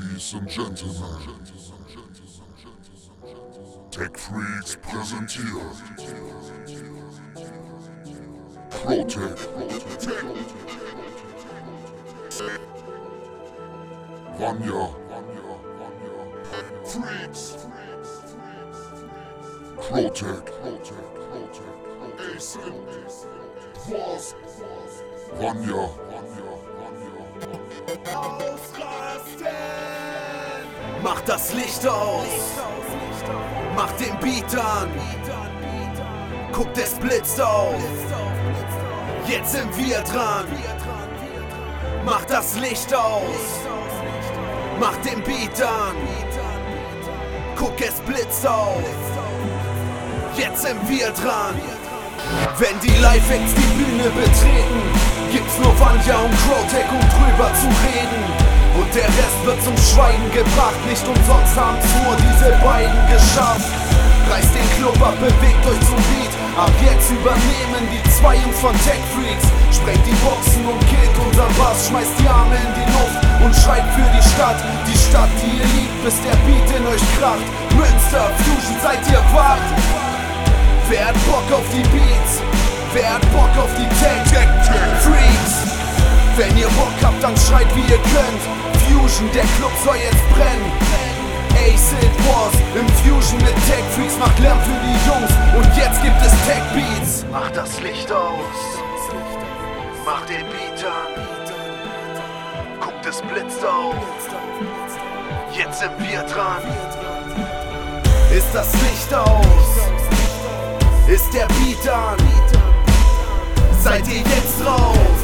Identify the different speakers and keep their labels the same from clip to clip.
Speaker 1: Ladies and Gentlemen, Tech Freaks präsentiert Protec Vanya. Freaks. Protec Ace Boss Vanya oh,
Speaker 2: Mach das Licht aus, mach den Beat an, guckt es blitzt auf, jetzt sind wir dran. Mach das Licht aus, mach den Beat an, guck es blitzt auf, jetzt sind wir dran. Wenn die Live-Acts die Bühne betreten, gibt's nur Vanya und Crowtech, um drüber zu reden. Wird zum Schweigen gebracht, nicht umsonst haben's nur diese beiden geschafft. Reißt den Club ab, bewegt euch zum Beat. Ab jetzt übernehmen die zwei Jungs von Tech Freaks. Sprengt die Boxen und killt unser Bass, schmeißt die Arme in die Luft und schreit für die Stadt. Die Stadt, die ihr liebt, bis der Beat in euch kracht. Münster, Fusion, seid ihr wach? Wer hat Bock auf die Beats? Wer hat Bock auf die Tech Freaks? Wenn ihr Bock habt, dann schreit wie ihr könnt. Fusion, der Club soll jetzt brennen. Acid Wars im Fusion mit Tech Freaks macht Lärm für die Jungs und jetzt gibt es Tech Beats. Mach das Licht aus, mach den Beat an, guckt es blitzt auf. Jetzt sind wir dran. Ist das Licht aus? Ist der Beat an? Seid ihr jetzt drauf?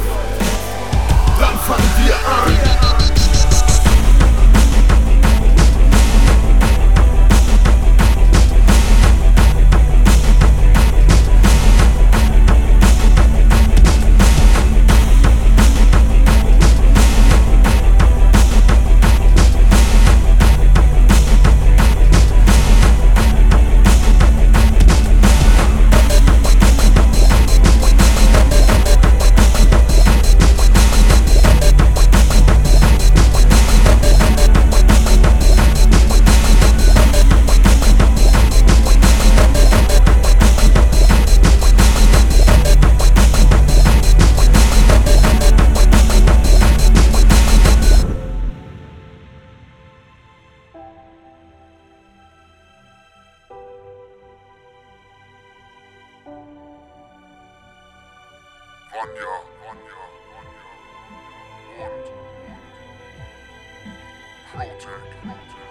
Speaker 1: Vanya, Vanya, Vanya und, und Protec, Protec.